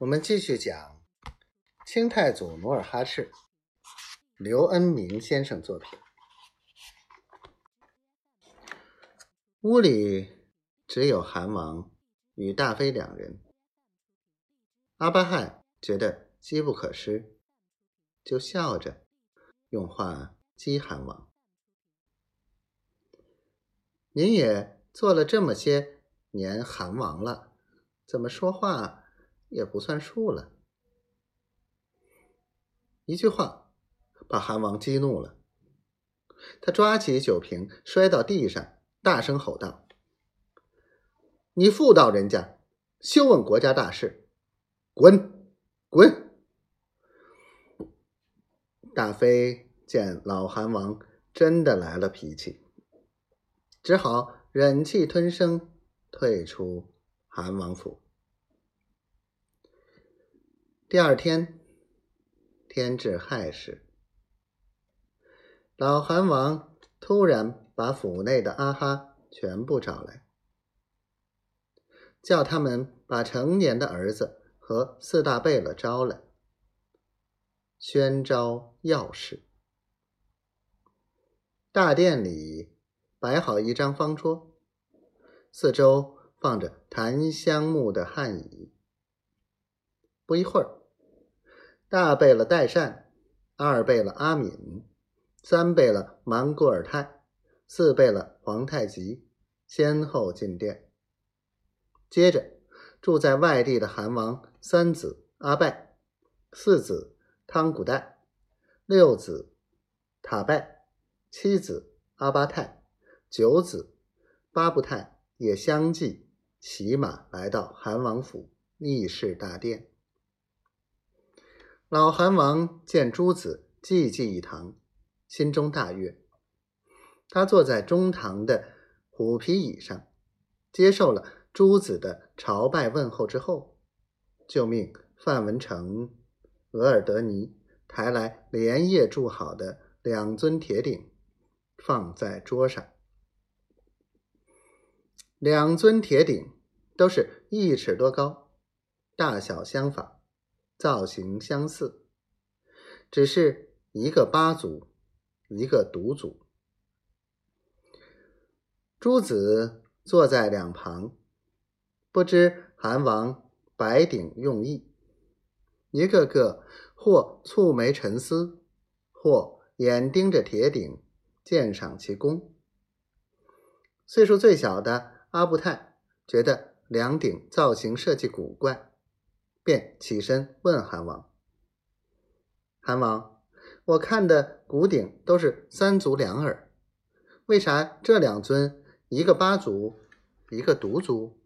我们继续讲清太祖努尔哈赤，刘恩明先生作品。屋里只有韩王与大妃两人。阿巴汗觉得机不可失，就笑着用话激韩王：“您也做了这么些年韩王了，怎么说话？”也不算数了。一句话把韩王激怒了，他抓起酒瓶摔到地上，大声吼道：“你妇道人家，休问国家大事，滚滚！”大妃见老韩王真的来了脾气，只好忍气吞声，退出韩王府。第二天，天至亥时，老韩王突然把府内的阿哈全部找来，叫他们把成年的儿子和四大贝勒招来，宣召要事。大殿里摆好一张方桌，四周放着檀香木的汉椅。不一会儿。大贝勒代善，二贝勒阿敏，三贝勒蛮古尔泰，四贝勒皇太极先后进殿。接着，住在外地的韩王三子阿拜、四子汤古代、六子塔拜、七子阿巴泰、九子巴布泰也相继骑马来到韩王府议事大殿。老韩王见诸子济济一堂，心中大悦。他坐在中堂的虎皮椅上，接受了诸子的朝拜问候之后，就命范文成、额尔德尼抬来连夜铸好的两尊铁鼎，放在桌上。两尊铁鼎都是一尺多高，大小相仿。造型相似，只是一个八族，一个独族。诸子坐在两旁，不知韩王白鼎用意，一个个或蹙眉沉思，或眼盯着铁鼎，鉴赏其功。岁数最小的阿布泰觉得两鼎造型设计古怪。便起身问韩王：“韩王，我看的古鼎都是三足两耳，为啥这两尊一个八足，一个独足？”